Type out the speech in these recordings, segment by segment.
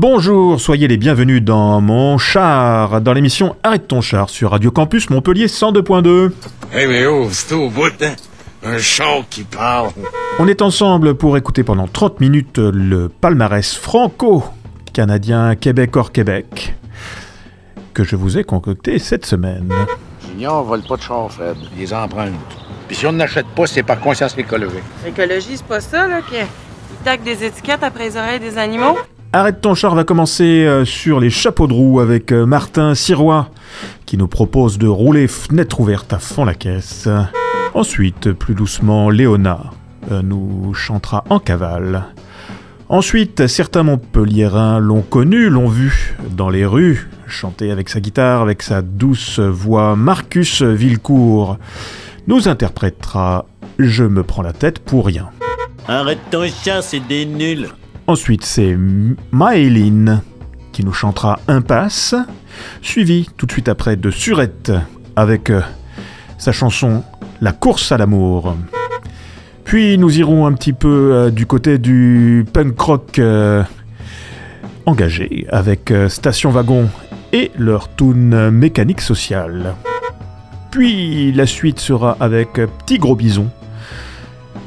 Bonjour, soyez les bienvenus dans mon char, dans l'émission Arrête ton char sur Radio Campus Montpellier 102.2. Hey, mais oh, c'est au bout, hein? Un char qui parle. On est ensemble pour écouter pendant 30 minutes le palmarès franco-canadien Québec hors Québec que je vous ai concocté cette semaine. Junior vole pas de char, Fred. Les emprunte. Puis si on n'achète pas, c'est par conscience écologique. L'écologie, c'est pas ça, là, qu'ils taquent des étiquettes après les oreilles des animaux? Arrête ton char va commencer euh, sur les chapeaux de roue avec euh, Martin Sirois qui nous propose de rouler fenêtre ouverte à fond la caisse. Ensuite, plus doucement, Léona euh, nous chantera en cavale. Ensuite, certains Montpelliérains l'ont connu, l'ont vu dans les rues, chanter avec sa guitare, avec sa douce voix. Marcus Villecourt nous interprétera Je me prends la tête pour rien. Arrête ton chat, c'est des nuls. Ensuite, c'est Maëline qui nous chantera Impasse, suivi tout de suite après de Surette avec euh, sa chanson La course à l'amour. Puis nous irons un petit peu euh, du côté du punk rock euh, engagé avec Station Wagon et leur tune mécanique sociale. Puis la suite sera avec Petit Gros Bison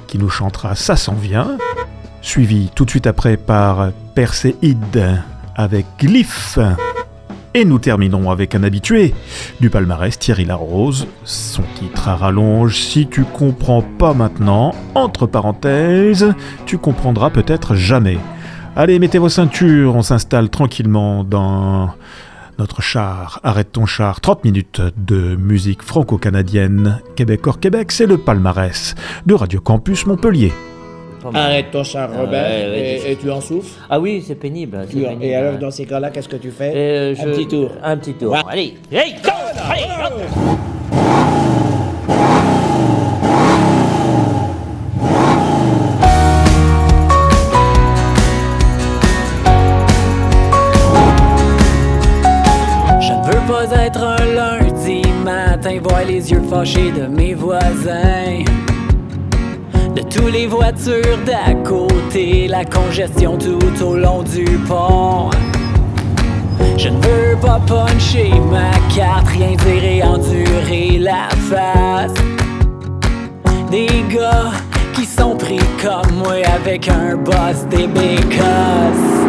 qui nous chantera Ça s'en vient, suivi tout de suite après par Perséide avec Glyph. Et nous terminons avec un habitué du palmarès, Thierry Larose. Son titre à rallonge, si tu comprends pas maintenant, entre parenthèses, tu comprendras peut-être jamais. Allez, mettez vos ceintures, on s'installe tranquillement dans notre char. Arrête ton char, 30 minutes de musique franco-canadienne. Québec hors Québec, c'est le palmarès de Radio Campus Montpellier. Arrête ton char, Robert, Ouais, ouais, et, et tu en souffles. Ah oui, c'est pénible. et alors, dans ces cas-là, qu'est-ce que tu fais? Euh, Un je- petit tour. Un petit tour. Ouais. Allez, hey, go, allez, hop. Je ne veux pas être un lundi matin, voir les yeux fâchés de mes voisins. Les voitures d'à côté, la congestion tout au long du pont. Je ne veux pas puncher ma carte, rien dire et endurer la face. Des gars qui sont pris comme moi avec un boss des bécosses.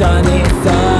sunny sun.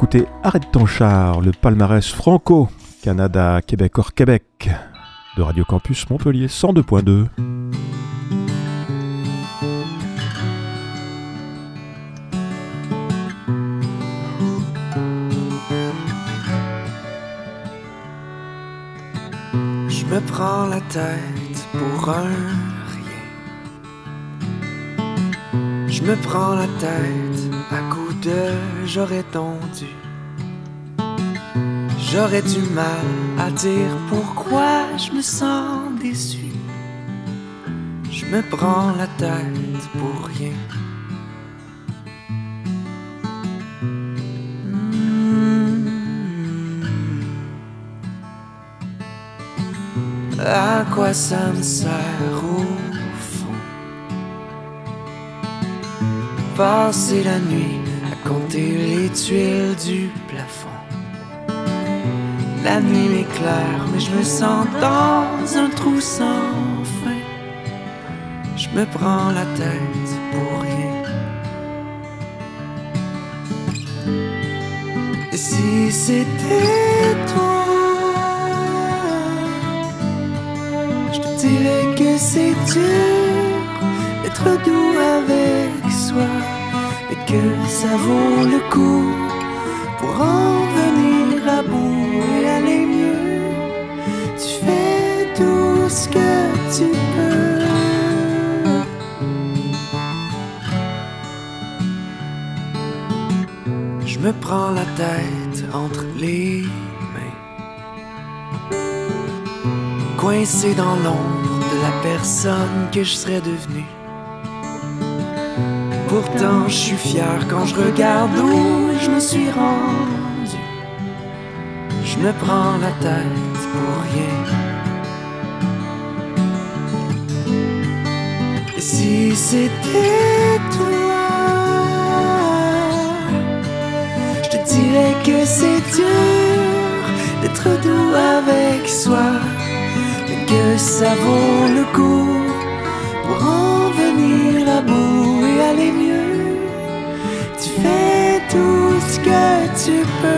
Écoutez Arrête ton char, le palmarès franco, Canada, Québec hors Québec, de Radio Campus Montpellier 102.2. Je me prends la tête pour un rien. Je me prends la tête à coup j'aurais dû. J'aurais du mal à dire pourquoi je me sens déçu. Je me prends la tête pour rien. Hmm. À quoi ça me sert au fond? Passer la nuit les tuiles du plafond. La nuit est claire, mais je me sens dans un trou sans fin. Je me prends la tête pour rien. Et si c'était toi, je te dirais que c'est dur d'être doux avec soi, que ça vaut le coup pour en venir à bout et aller mieux. Tu fais tout ce que tu peux. Je me prends la tête entre les mains, coincé dans l'ombre de la personne que je serais devenue. Pourtant, je suis fier quand je regarde où je me suis rendu. Je me prends la tête pour rien. Si c'était toi, je te dirais que c'est dur d'être doux avec soi, que ça vaut le coup fais tout ce que tu peux.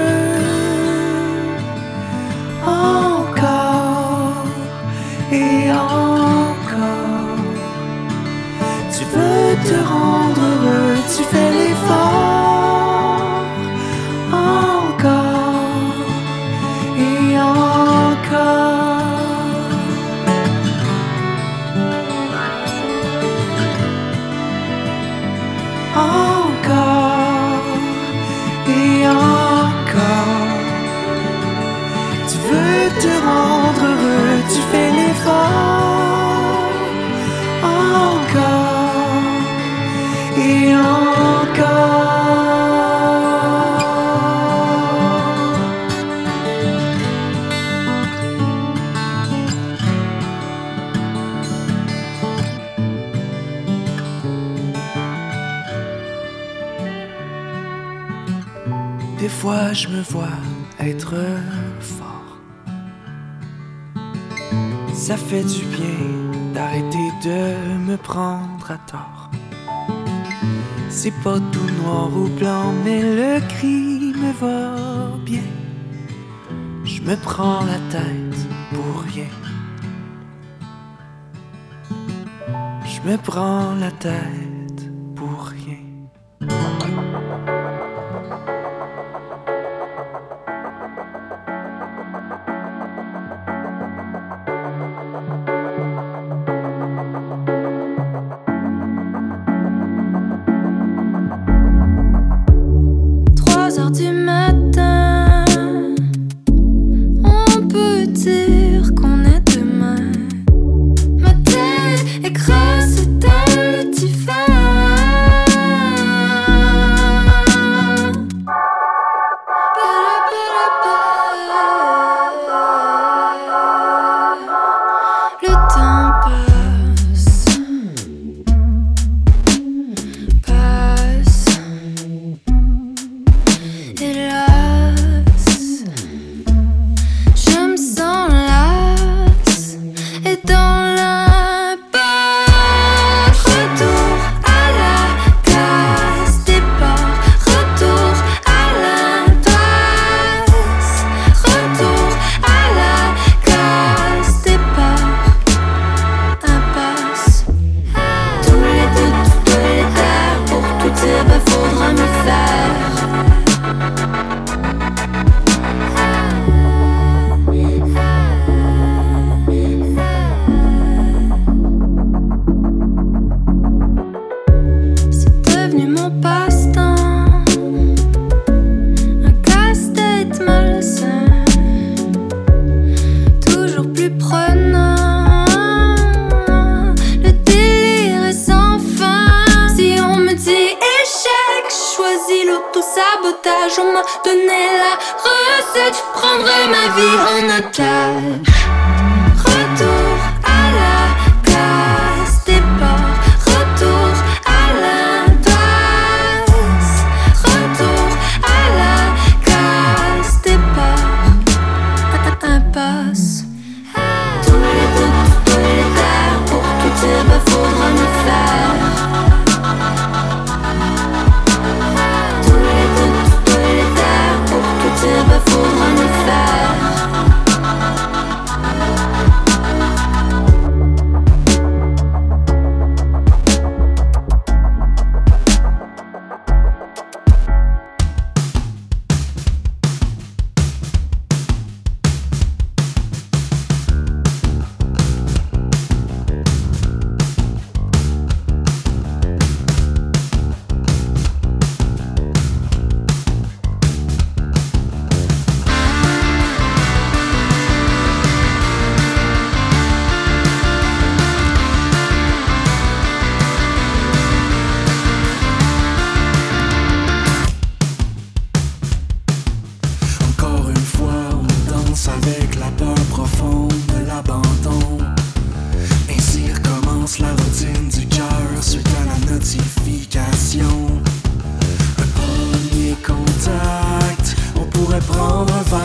Des fois, je me vois être fort. Ça fait du bien d'arrêter de me prendre à tort. C'est pas tout noir ou blanc, mais le cri me va bien. Je me prends la tête pour rien. Je me prends la tête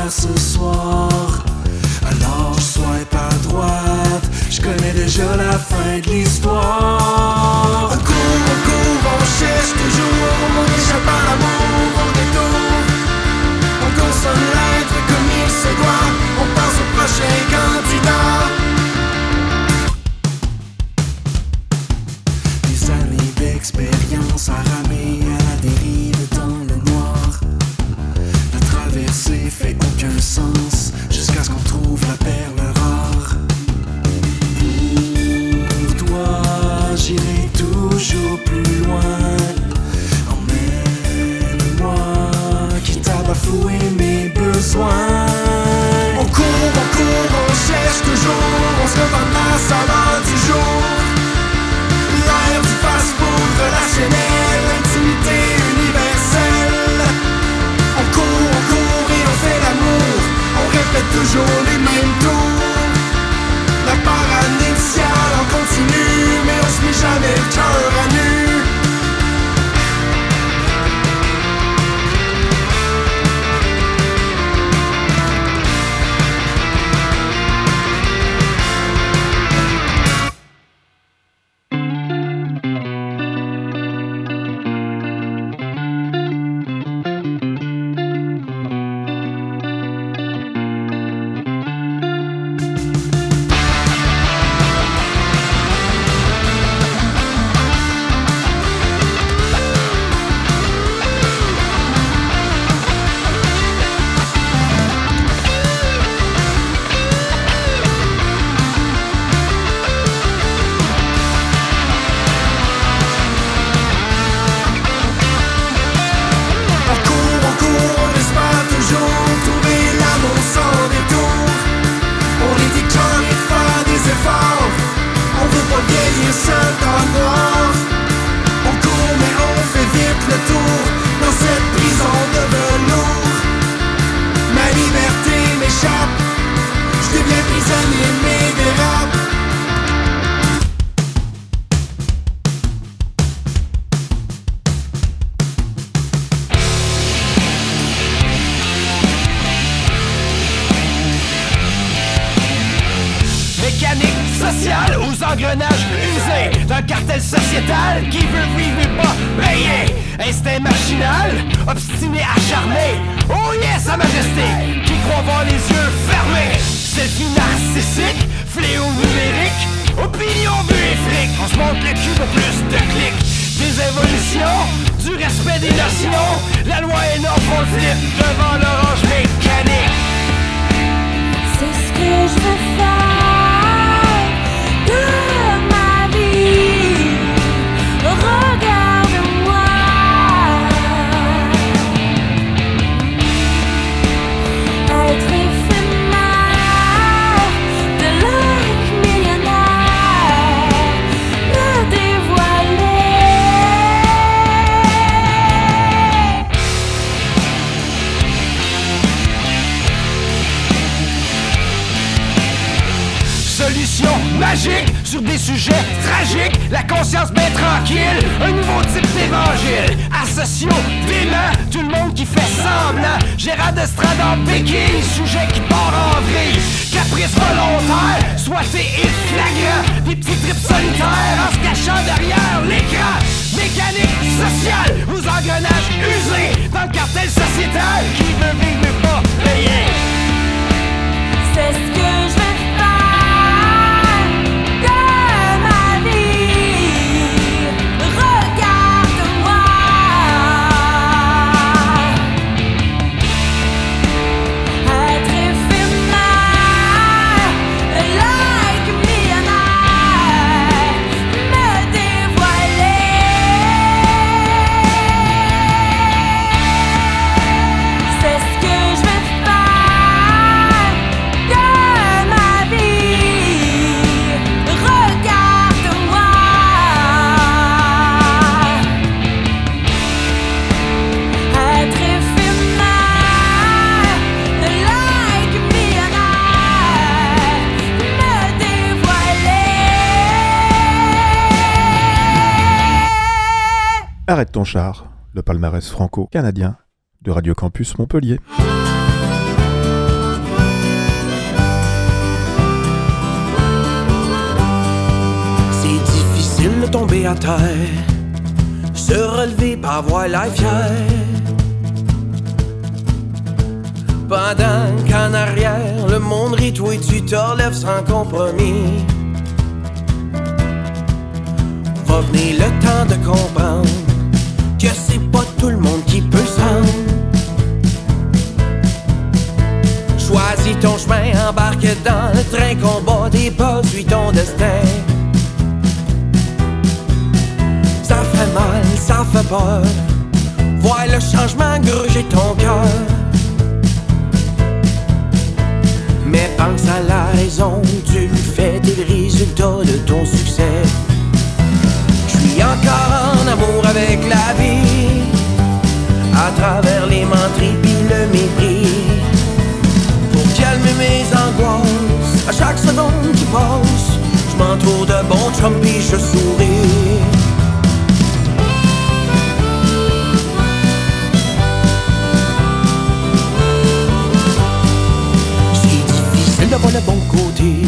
ce soir. Alors sois pas droite, je connais déjà la fin de l'histoire. On court, on court, on cherche toujours, on échappe à l'amour, on détourne. On consomme l'être comme il se doit, on passe au prochain candidat. des la loi est non on devant l'orange mécanique. C'est ce que je veux faire. Tragiques, la conscience bien tranquille, un nouveau type d'évangile. Associo, dément, tout le monde qui fait semblant. Gérard d'estrade en béquille, sujet qui part en vrille. Caprice volontaire, soité et flagrant. Des petits trips solitaires en se cachant derrière l'écran. Mécanique sociale, aux engrenages usés. Dans le cartel sociétal qui veut vivre mais pas payer. C'est ce que je Arrête ton char, le palmarès franco-canadien de Radio Campus Montpellier. C'est difficile de tomber à terre, se relever par voir la fière. Pendant qu'en arrière, le monde rit, et tu te relèves sans compromis. Va venir le temps de comprendre que c'est pas tout le monde qui peut s'en. Choisis ton chemin, embarque dans le train, combat des pas, suis ton destin. Ça fait mal, ça fait peur. Voir le changement gruger ton cœur. Mais pense à la raison, tu fais des résultats de ton succès. Suis encore en amour avec la vie, à travers les menteries pis le mépris. Pour calmer mes angoisses, à chaque seconde qui passe, je m'entoure de bons chums pis je souris. C'est difficile de voir le bon côté,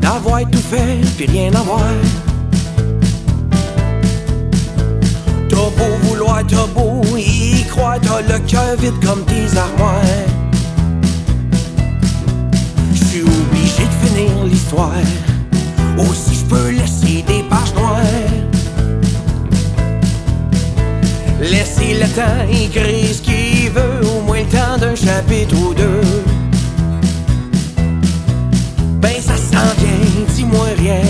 d'avoir tout fait puis rien avoir. T'as beau y croire, t'as le cœur vide comme tes armoires. J'suis obligé de finir l'histoire, aussi je peux laisser des pages noires. Laisser le temps écrire ce qu'il veut, au moins le temps d'un chapitre ou deux. Ben ça s'en vient, dis-moi rien.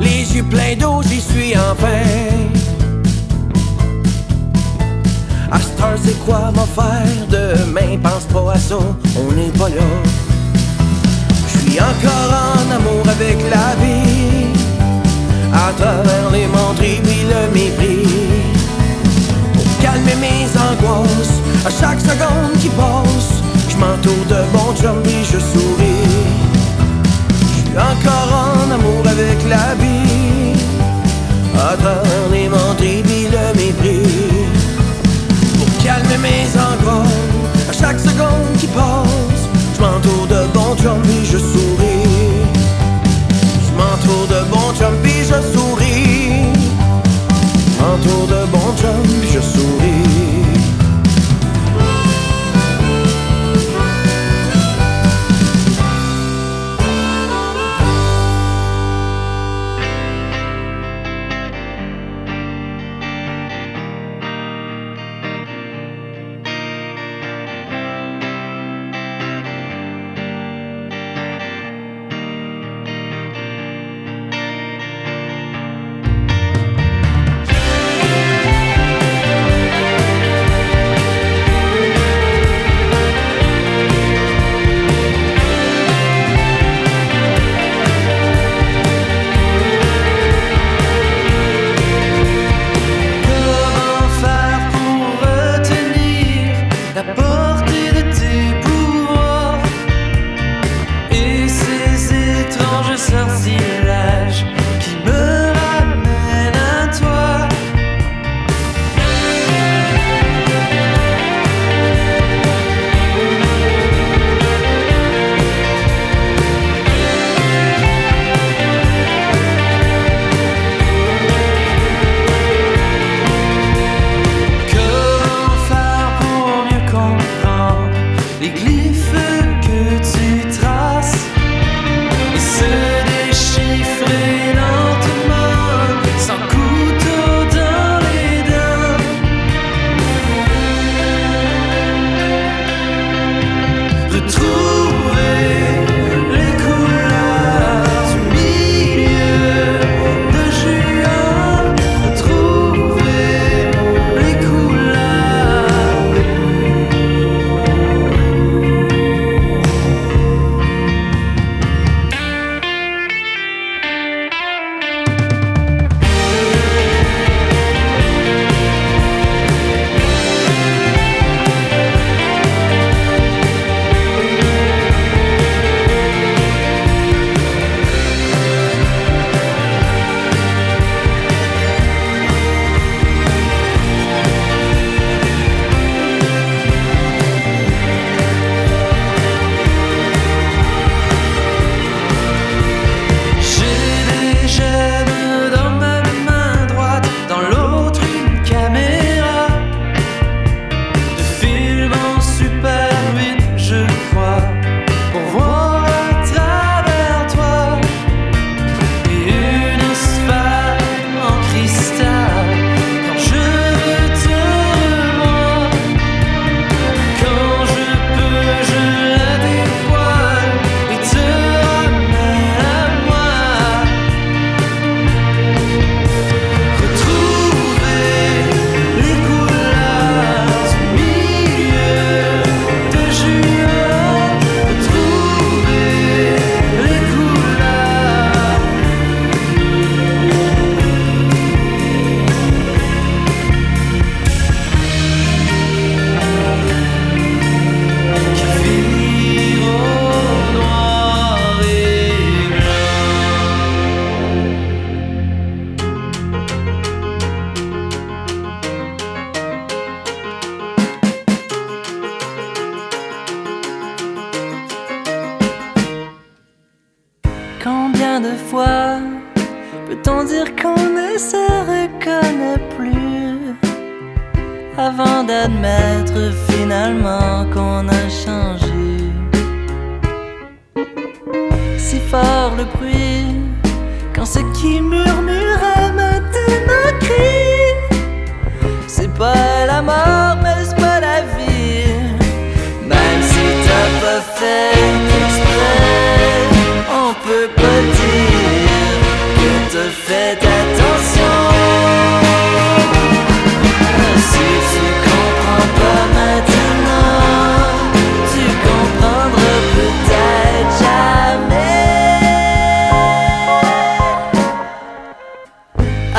Les yeux pleins d'eau, j'y suis enfin. Demain? Pense pas à ça, on n'est pas là. Je suis encore en amour avec la vie, à travers les menteries puis le mépris. Pour calmer mes angoisses, à chaque seconde qui passe, je m'entoure de bons chums et je souris. Je suis encore en amour avec la vie, à travers les menteries puis le mépris.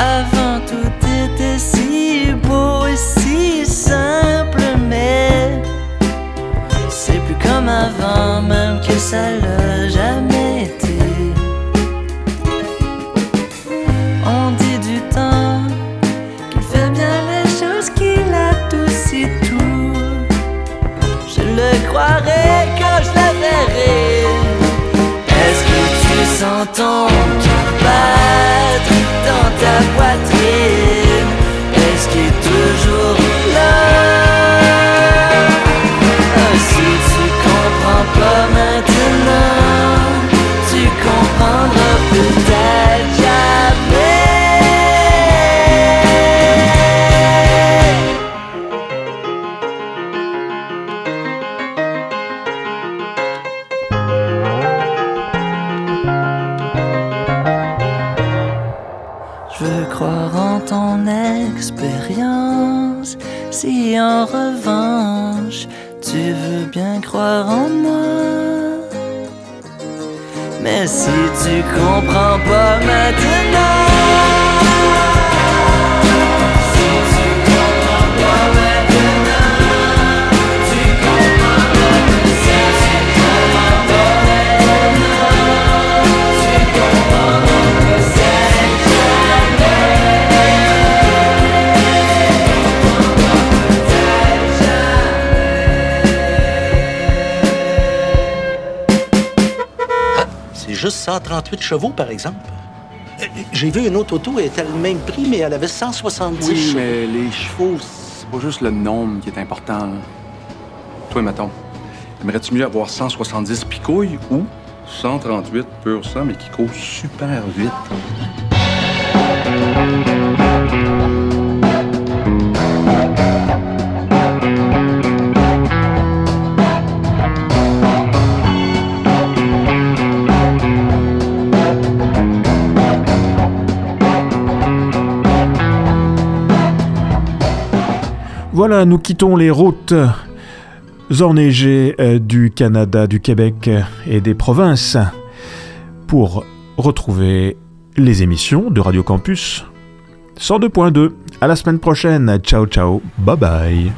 Avant tout était si beau et si simple, mais c'est plus comme avant, même que ça l'a croire en ton expérience. Si en revanche tu veux bien croire en moi. Mais si tu comprends pas maintenant. 138 chevaux, par exemple. Euh, J'ai vu une autre auto, elle était le même prix, mais elle avait 170 Oui, chevaux. mais les chevaux, c'est pas juste le nombre qui est important. là. Toi, mettons, aimerais-tu mieux avoir 170 picouilles ou 138 pur sang, mais qui courent super vite? Voilà, nous quittons les routes enneigées euh, du Canada, du Québec et des provinces pour retrouver les émissions de Radio Campus 102.2. À la semaine prochaine. Ciao, ciao. Bye bye.